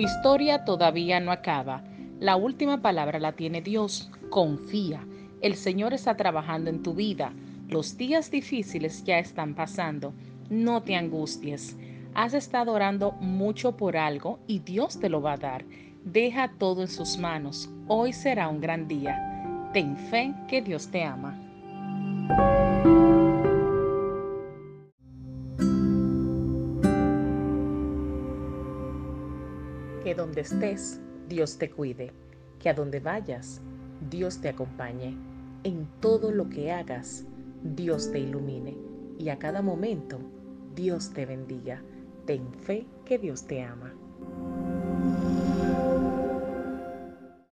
historia todavía no acaba. La última palabra la tiene Dios. Confía. El Señor está trabajando en tu vida. Los días difíciles ya están pasando. No te angusties. Has estado orando mucho por algo y Dios te lo va a dar. Deja todo en sus manos. Hoy será un gran día. Ten fe que Dios te ama. Que donde estés, Dios te cuide. Que a donde vayas, Dios te acompañe. En todo lo que hagas, Dios te ilumine. Y a cada momento, Dios te bendiga. Ten fe que Dios te ama.